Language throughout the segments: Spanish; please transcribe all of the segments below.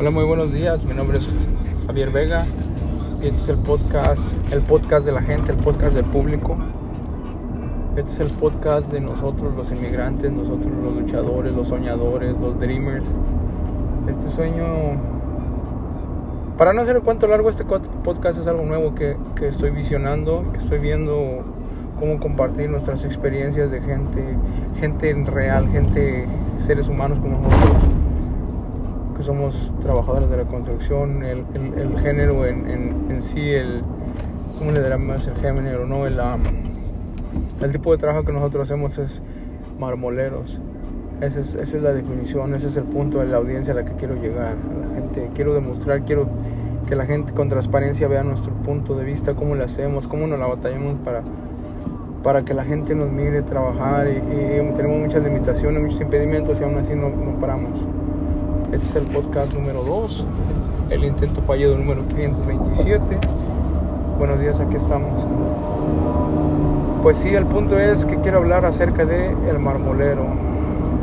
Hola, muy buenos días. Mi nombre es Javier Vega este es el podcast, el podcast de la gente, el podcast del público. Este es el podcast de nosotros los inmigrantes, nosotros los luchadores, los soñadores, los dreamers. Este sueño, para no hacer el cuento largo, este podcast es algo nuevo que, que estoy visionando, que estoy viendo cómo compartir nuestras experiencias de gente, gente real, gente, seres humanos como nosotros que somos trabajadores de la construcción, el, el, género en, en, sí, el, ¿cómo le más el género? No? El, el tipo de trabajo que nosotros hacemos es marmoleros. Esa es, esa es la definición, ese es el punto de la audiencia a la que quiero llegar. A la gente, quiero demostrar, quiero que la gente con transparencia vea nuestro punto de vista, cómo lo hacemos, cómo nos la batallamos para, para que la gente nos mire trabajar y, tenemos muchas limitaciones, muchos impedimentos y aún así no, no paramos. Este es el podcast número 2, el intento fallido número 527. Buenos días, aquí estamos. Pues sí, el punto es que quiero hablar acerca de el marmolero.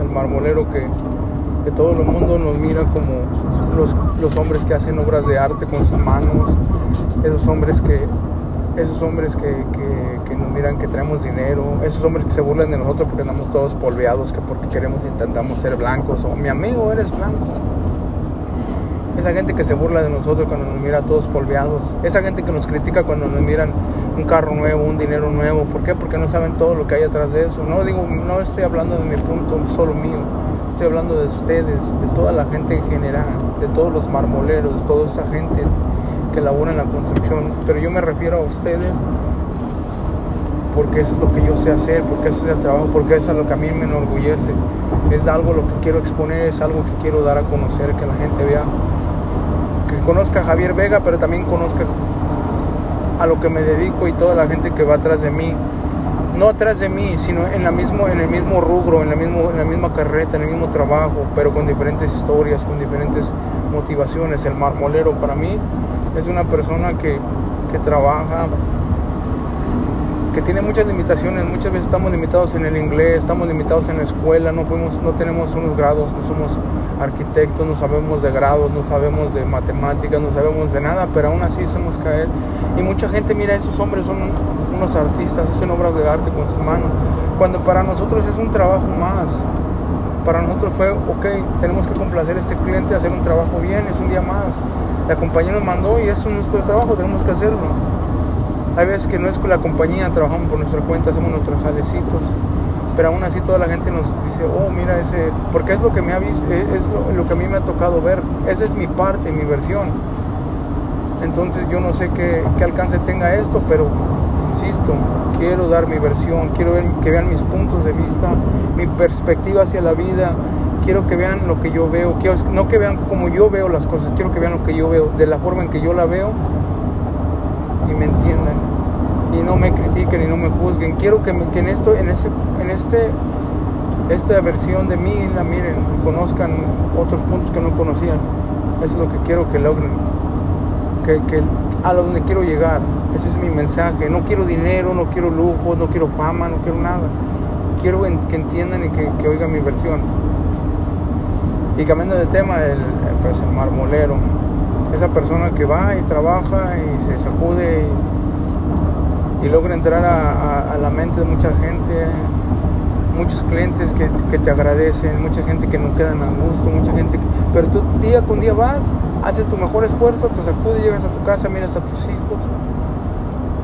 El marmolero que, que todo el mundo nos mira como los, los hombres que hacen obras de arte con sus manos, esos hombres que esos hombres que, miran que traemos dinero, esos hombres que se burlan de nosotros porque andamos todos polveados, que porque queremos intentamos ser blancos, o mi amigo eres blanco. Esa gente que se burla de nosotros cuando nos mira todos polveados. Esa gente que nos critica cuando nos miran un carro nuevo, un dinero nuevo. ¿Por qué? Porque no saben todo lo que hay atrás de eso. No digo, no estoy hablando de mi punto solo mío. Estoy hablando de ustedes, de toda la gente en general, de todos los marmoleros, toda esa gente que labora en la construcción, pero yo me refiero a ustedes porque es lo que yo sé hacer, porque ese es el trabajo, porque eso es lo que a mí me enorgullece. Es algo lo que quiero exponer, es algo que quiero dar a conocer, que la gente vea, que conozca a Javier Vega, pero también conozca a lo que me dedico y toda la gente que va atrás de mí. No atrás de mí, sino en, la mismo, en el mismo rubro, en la, mismo, en la misma carreta, en el mismo trabajo, pero con diferentes historias, con diferentes motivaciones. El marmolero para mí es una persona que, que trabaja, que tiene muchas limitaciones. Muchas veces estamos limitados en el inglés, estamos limitados en la escuela, no, fuimos, no tenemos unos grados, no somos arquitectos, no sabemos de grados, no sabemos de matemáticas, no sabemos de nada, pero aún así hacemos caer. Y mucha gente mira, esos hombres son unos artistas, hacen obras de arte con sus manos, cuando para nosotros es un trabajo más para nosotros fue, ok, tenemos que complacer a este cliente, hacer un trabajo bien, es un día más. La compañía nos mandó y es nuestro trabajo, tenemos que hacerlo. Hay veces que no es con la compañía, trabajamos por nuestra cuenta, hacemos nuestros jalecitos, pero aún así toda la gente nos dice, oh, mira ese, porque es lo que me ha visto, es lo, que a mí me ha tocado ver, esa es mi parte, mi versión. Entonces yo no sé qué, qué alcance tenga esto, pero insisto, quiero dar mi versión, quiero ver, que vean mis puntos de vista, mi perspectiva hacia la vida, quiero que vean lo que yo veo, quiero, no que vean como yo veo las cosas, quiero que vean lo que yo veo, de la forma en que yo la veo y me entiendan y no me critiquen y no me juzguen. Quiero que, en esto, en ese, en este, esta versión de mí la miren, conozcan otros puntos que no conocían. Eso es lo que quiero que logren, que, que a donde quiero llegar. Ese es mi mensaje. No quiero dinero, no quiero lujo, no quiero fama, no quiero nada. Quiero que entiendan y que, oigan mi versión. Y cambiando de tema, el, pues el marmolero. Esa persona que va y trabaja y se sacude y, logra entrar a, la mente de mucha gente. Muchos clientes que, te agradecen, mucha gente que no quedan a gusto, mucha gente Pero tú día con día vas, haces tu mejor esfuerzo, te sacudes, llegas a tu casa, miras a tus hijos,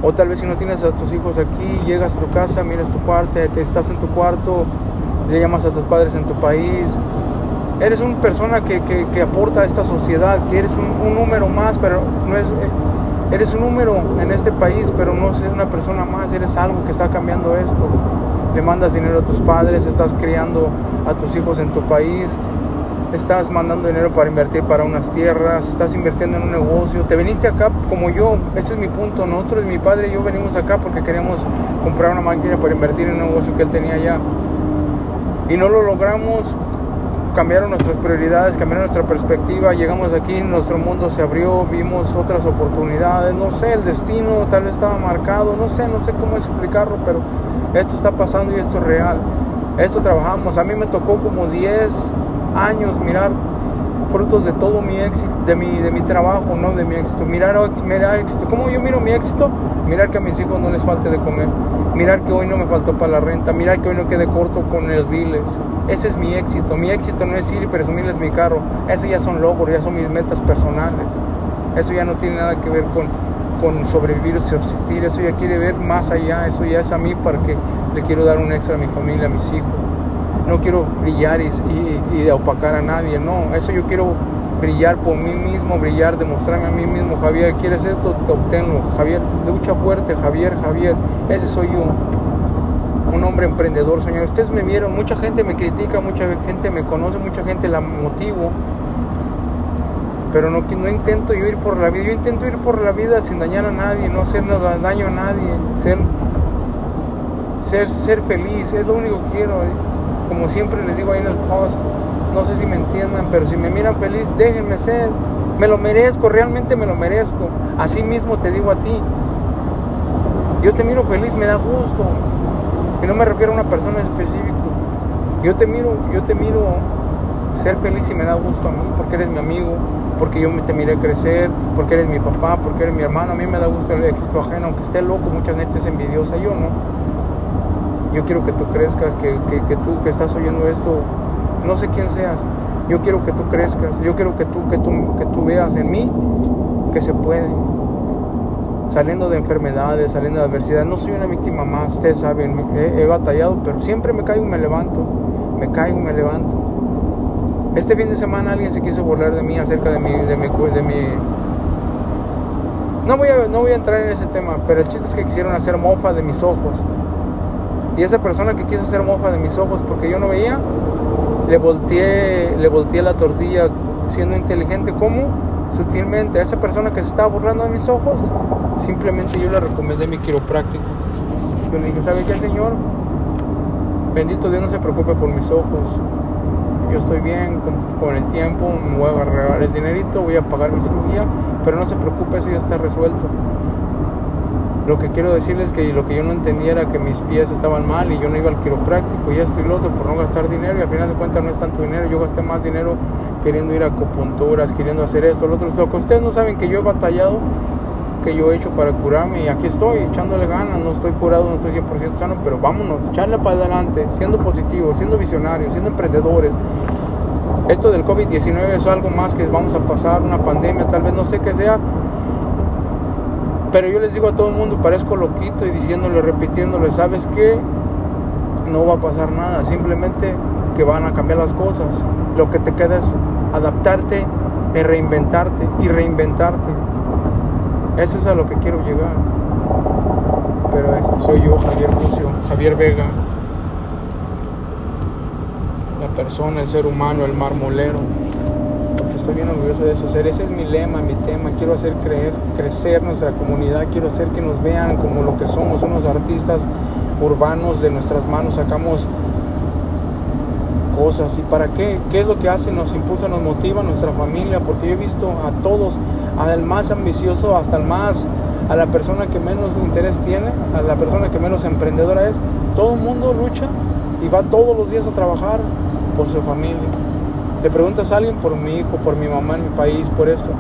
o tal vez si no tienes a tus hijos aquí, llegas a tu casa, miras tu cuarto, te estás en tu cuarto, le llamas a tus padres en tu país. Eres una persona que, que, aporta a esta sociedad, que eres un, número más, pero no es... Eh, eres un número en este país, pero no eres una persona más, eres algo que está cambiando esto. Le mandas dinero a tus padres, estás criando a tus hijos en tu país, estás mandando dinero para invertir para unas tierras, estás invirtiendo en un negocio, te viniste acá como yo, ese es mi punto, nosotros, mi padre y yo venimos acá porque queríamos comprar una máquina para invertir en un negocio que él tenía allá. Y no lo logramos, cambiaron nuestras prioridades, cambiaron nuestra perspectiva, llegamos aquí, nuestro mundo se abrió, vimos otras oportunidades, no sé, el destino tal vez estaba marcado, no sé, no sé cómo explicarlo, pero esto está pasando y esto es real. Esto trabajamos, a mí me tocó como 10 años mirar frutos de todo mi éxito, de mi, de mi trabajo, no de mi éxito. Mirar, mirar éxito. ¿Cómo yo miro mi éxito? Mirar que a mis hijos no les falte de comer. Mirar que hoy no me faltó para la renta. Mirar que hoy no quede corto con los biles. Ese es mi éxito. Mi éxito no es ir y presumirles mi carro. Eso ya son logros, ya son mis metas personales. Eso ya no tiene nada que ver con, con sobrevivir o subsistir. Eso ya quiere ver más allá. Eso ya es a mí para que le quiero dar un extra a mi familia, a mis hijos no quiero brillar y, y, opacar a nadie, no, eso yo quiero brillar por mí mismo, brillar, demostrarme a mí mismo, Javier, ¿quieres esto? Te obténlo, Javier, lucha fuerte, Javier, Javier, ese soy yo, un hombre emprendedor, señor. Ustedes me vieron, mucha gente me critica, mucha gente me conoce, mucha gente la motivo, pero no, no intento yo ir por la vida, yo intento ir por la vida sin dañar a nadie, no hacer daño a nadie, ser, ser, ser feliz, es lo único que quiero. ¿eh? como siempre les digo ahí en el post, no sé si me entiendan, pero si me miran feliz, déjenme ser. Me lo merezco, realmente me lo merezco. Así mismo te digo a ti. Yo te miro feliz, me da gusto. Y no me refiero a una persona específica. Yo te miro, yo te miro ser feliz y me da gusto a mí, porque eres mi amigo, porque yo te miré crecer, porque eres mi papá, porque eres mi hermano. A mí me da gusto el éxito ajeno, aunque esté loco, mucha gente es envidiosa, yo no yo quiero que tú crezcas, que, tú que estás oyendo esto, no sé quién seas, yo quiero que tú crezcas, yo quiero que tú, que tú, que tú veas en mí que se puede. Saliendo de enfermedades, saliendo de adversidades, no soy una víctima más, ustedes saben, he, batallado, pero siempre me caigo y me levanto, me caigo y me levanto. Este fin de semana alguien se quiso burlar de mí acerca de mi, de mi, de mi no voy, a, no voy a entrar en ese tema, pero el chiste es que quisieron hacer mofa de mis ojos. Y esa persona que quiso hacer mofa de mis ojos porque yo no veía, le volteé, le volteé la tortilla siendo inteligente. ¿Cómo? Sutilmente. A esa persona que se estaba burlando de mis ojos, simplemente yo le recomendé mi quiropráctico. Yo le dije, ¿sabe qué, señor? Bendito Dios, no se preocupe por mis ojos. Yo estoy bien con, el tiempo, me voy a agarrar el dinerito, voy a pagar mi cirugía, pero no se preocupe, eso ya está resuelto. Lo que quiero decirles que lo que yo no entendía era que mis pies estaban mal y yo no iba al quiropráctico y esto y lo otro por no gastar dinero y al final de cuentas no es tanto dinero, yo gasté más dinero queriendo ir a acupunturas, queriendo hacer esto, lo otro, lo que ustedes no saben que yo he batallado, que yo he hecho para curarme y aquí estoy echándole ganas, no estoy curado, no estoy 100% sano, pero vámonos, echarle para adelante, siendo positivos, siendo visionarios, siendo emprendedores. Esto del COVID-19 es algo más que vamos a pasar, una pandemia, tal vez no sé qué sea, pero yo les digo a todo el mundo, parezco loquito y diciéndole, repitiéndole, ¿sabes qué? No va a pasar nada, simplemente que van a cambiar las cosas. Lo que te queda es adaptarte, y reinventarte y reinventarte. Eso es a lo que quiero llegar. Pero este soy yo, Javier Lucio, Javier Vega. La persona, el ser humano, el marmolero estoy bien orgulloso de eso. Ser, ese es mi lema, mi tema. Quiero hacer creer, crecer nuestra comunidad. Quiero hacer que nos vean como lo que somos, unos artistas urbanos. De nuestras manos sacamos cosas. ¿Y para qué? ¿Qué es lo que hace? Nos impulsa, nos motiva nuestra familia. Porque yo he visto a todos, al más ambicioso hasta el más, a la persona que menos interés tiene, a la persona que menos emprendedora es. Todo el mundo lucha y va todos los días a trabajar por su familia. Le preguntas a alguien por mi hijo, por mi mamá en mi país, por esto.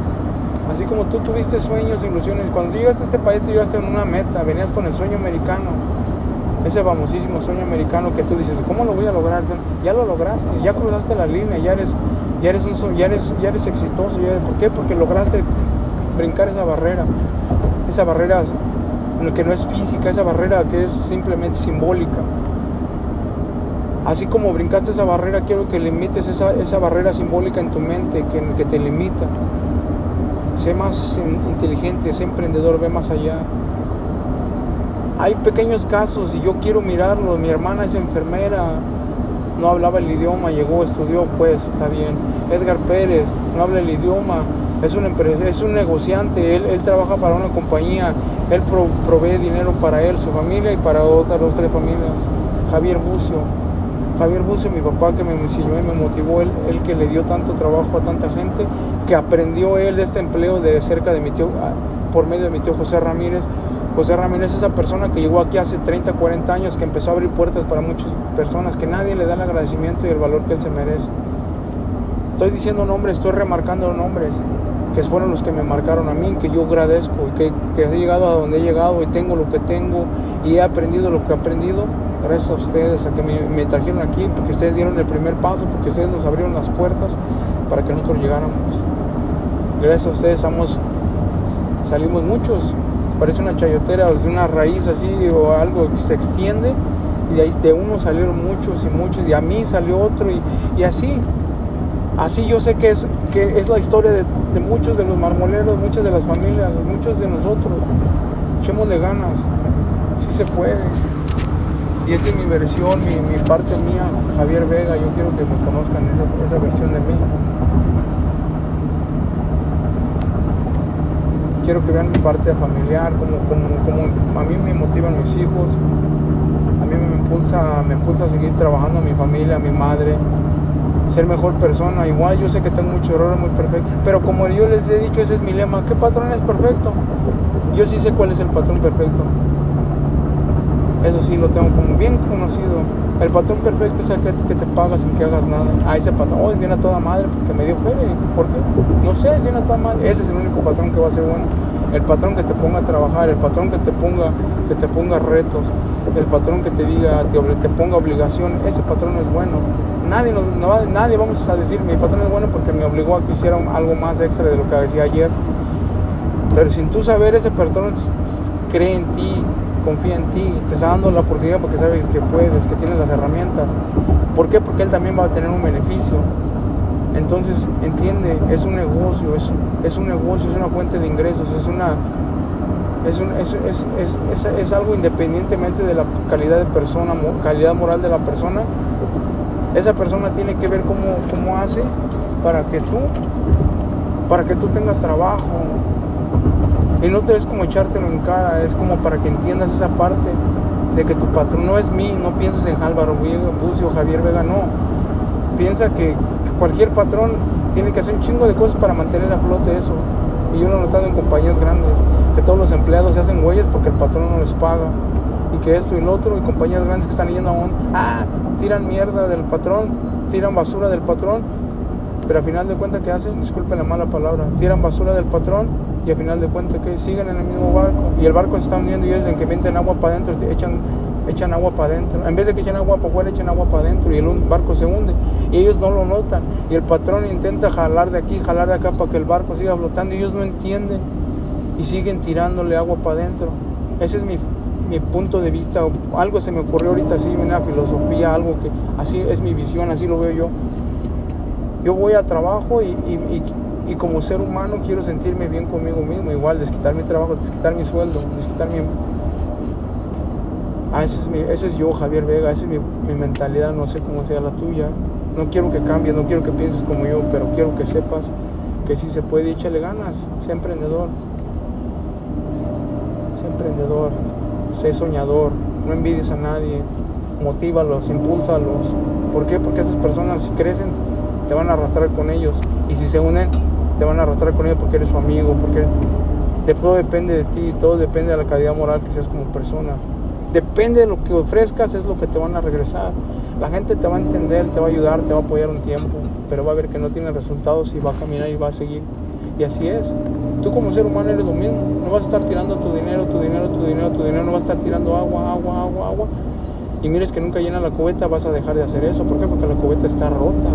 Así como tú tuviste sueños, ilusiones. Cuando llegaste a este país, llegaste en una meta, venías con el sueño americano. Ese famosísimo sueño americano que tú dices, ¿cómo lo voy a lograr? Ya lo lograste, ya cruzaste la línea, ya eres, ya eres, un, ya eres, ya eres exitoso. ¿Por qué? Porque lograste brincar esa barrera. Esa barrera que no es física, esa barrera que es simplemente simbólica. Así como brincaste esa barrera, quiero que limites esa, esa barrera simbólica en tu mente que, que te limita. Sé más inteligente, sé emprendedor, ve más allá. Hay pequeños casos y yo quiero mirarlos. Mi hermana es enfermera, no hablaba el idioma, llegó, estudió, pues está bien. Edgar Pérez no habla el idioma, es un, es un negociante, él, él trabaja para una compañía, él provee dinero para él, su familia y para otras dos, tres familias. Javier Bucio, Javier Bucio, mi papá que me enseñó y me motivó, él, que le dio tanto trabajo a tanta gente, que aprendió él de este empleo de cerca de mi tío, ah, por medio de mi tío José Ramírez. José Ramírez es esa persona que llegó aquí hace 30, 40 años, que empezó a abrir puertas para muchas personas, que nadie le da el agradecimiento y el valor que él se merece. Estoy diciendo nombres, estoy remarcando nombres que fueron los que me marcaron a mí, que yo agradezco y que, que he llegado a donde he llegado y tengo lo que tengo y he aprendido lo que he aprendido gracias a ustedes, a que me, trajeron aquí, porque ustedes dieron el primer paso, porque ustedes nos abrieron las puertas para que nosotros llegáramos. Gracias a ustedes somos, salimos muchos, parece una chayotera de una raíz así o algo que se extiende y de ahí de uno salieron muchos y muchos y a mí salió otro y, y así. Así yo sé que es, que es la historia de, de muchos de los marmoleros, muchas de las familias, muchos de nosotros. Echémosle ganas, si se puede. Y esta es mi versión, mi, parte mía, Javier Vega. Yo quiero que me conozcan esa, versión de mí. Quiero que vean mi parte familiar, como, como, como a mí me motivan mis hijos, a mí me impulsa, me impulsa a seguir trabajando a mi familia, a mi madre, ser mejor persona. Igual yo sé que tengo mucho errores, muy perfecto, pero como yo les he dicho, ese es mi lema. ¿Qué patrón es perfecto? Yo sí sé cuál es el patrón perfecto. Eso sí lo tengo como bien conocido. El patrón perfecto es el que, te paga sin que hagas nada. Ah, ese patrón, oh, es a toda madre porque me dio feria. ¿Por qué? No sé, es bien a toda madre. Ese es el único patrón que va a ser bueno. El patrón que te ponga a trabajar, el patrón que te ponga, que te ponga retos, el patrón que te diga, te, ponga obligación, ese patrón es bueno. Nadie, no, no, nadie vamos a decir, mi patrón es bueno porque me obligó a que hiciera algo más extra de lo que hacía ayer. Pero sin tú saber, ese patrón cree en ti, confía en ti, te está dando la oportunidad porque sabes que puedes, que tienes las herramientas. ¿Por qué? Porque él también va a tener un beneficio. Entonces, entiende, es un negocio, es, es un negocio, es una fuente de ingresos, es una... Es, un, es, es, es, algo independientemente de la calidad de persona, calidad moral de la persona, esa persona tiene que ver cómo, cómo hace para que tú, para que tú tengas trabajo, no te es como echártelo en cara, es como para que entiendas esa parte de que tu patrón no es mí, no pienses en Álvaro Bucio, Javier Vega, no. Piensa que, cualquier patrón tiene que hacer un chingo de cosas para mantener a flote eso. Y yo lo he notado en compañías grandes, que todos los empleados se hacen huellas porque el patrón no les paga. Y que esto y lo otro, y compañías grandes que están yendo aún, ah, tiran mierda del patrón, tiran basura del patrón, pero al final de cuentas, ¿qué hacen? Disculpen la mala palabra, tiran basura del patrón y al final de cuentas que siguen en el mismo barco. Y el barco se está hundiendo y ellos en que meten agua para adentro echan echan agua para adentro en vez de que echen agua para afuera echan agua para adentro y el barco se hunde. Y ellos no lo notan. Y el patrón intenta jalar de aquí jalar de acá para que el barco siga flotando y ellos no entienden. Y siguen tirándole agua para adentro ese es mi, mi punto de vista. Algo se me ocurrió ahorita así una filosofía algo que así es mi visión así lo veo yo yo voy a trabajo y, y, y como ser humano quiero sentirme bien conmigo mismo, igual, desquitar mi trabajo, desquitar mi sueldo, desquitar mi... Ah, ese es, mi, ese es yo, Javier Vega, esa es mi, mi, mentalidad, no sé cómo sea la tuya. No quiero que cambies, no quiero que pienses como yo, pero quiero que sepas que si se puede, échale ganas, sé emprendedor. Sé emprendedor, sé soñador, no envidies a nadie, motívalos, impúlsalos. ¿Por qué? Porque esas personas crecen, te van a arrastrar con ellos. Y si se unen, te van a arrastrar con ellos porque eres su amigo, porque eres... de todo depende de ti, todo depende de la calidad moral que seas como persona. Depende de lo que ofrezcas, es lo que te van a regresar. La gente te va a entender, te va a ayudar, te va a apoyar un tiempo, pero va a ver que no tiene resultados y va a caminar y va a seguir. Y así es. Tú como ser humano eres lo mismo. No vas a estar tirando tu dinero, tu dinero, tu dinero, tu dinero. No vas a estar tirando agua, agua, agua, agua. Y mires que nunca llena la cubeta, vas a dejar de hacer eso. ¿Por qué? Porque la cubeta está rota.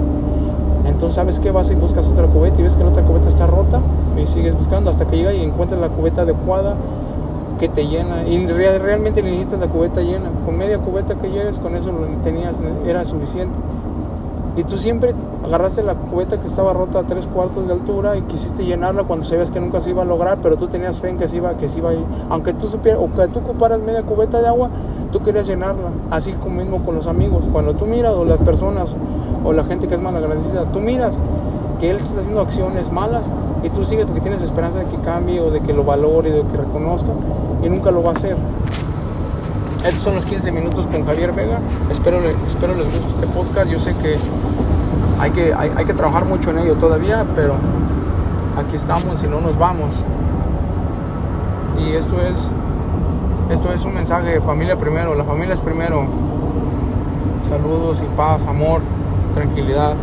Entonces, ¿sabes qué? Vas y buscas otra cubeta y ves que la otra cubeta está rota y sigues buscando hasta que llega y encuentras la cubeta adecuada que te llena. Y realmente necesitas la cubeta llena. Con media cubeta que lleves, con eso tenías, era suficiente. Y tú siempre agarraste la cubeta que estaba rota a tres cuartos de altura y quisiste llenarla cuando sabías que nunca se iba a lograr, pero tú tenías fe en que se iba, que se iba a ir. Aunque tú supieras, o que tú ocuparas media cubeta de agua, tú querías llenarla. Así como mismo con los amigos. Cuando tú miras, o las personas, o la gente que es malagradecida, tú miras que él está haciendo acciones malas y tú sigues porque tienes esperanza de que cambie o de que lo valore, de que reconozca y nunca lo va a hacer. Estos son los 15 minutos con Javier Vega. Espero, espero les guste este podcast. Yo sé que hay que, hay, que trabajar mucho en ello todavía, pero aquí estamos y no nos vamos. Y esto es, esto es un mensaje familia primero. La familia es primero. Saludos y paz, amor, tranquilidad.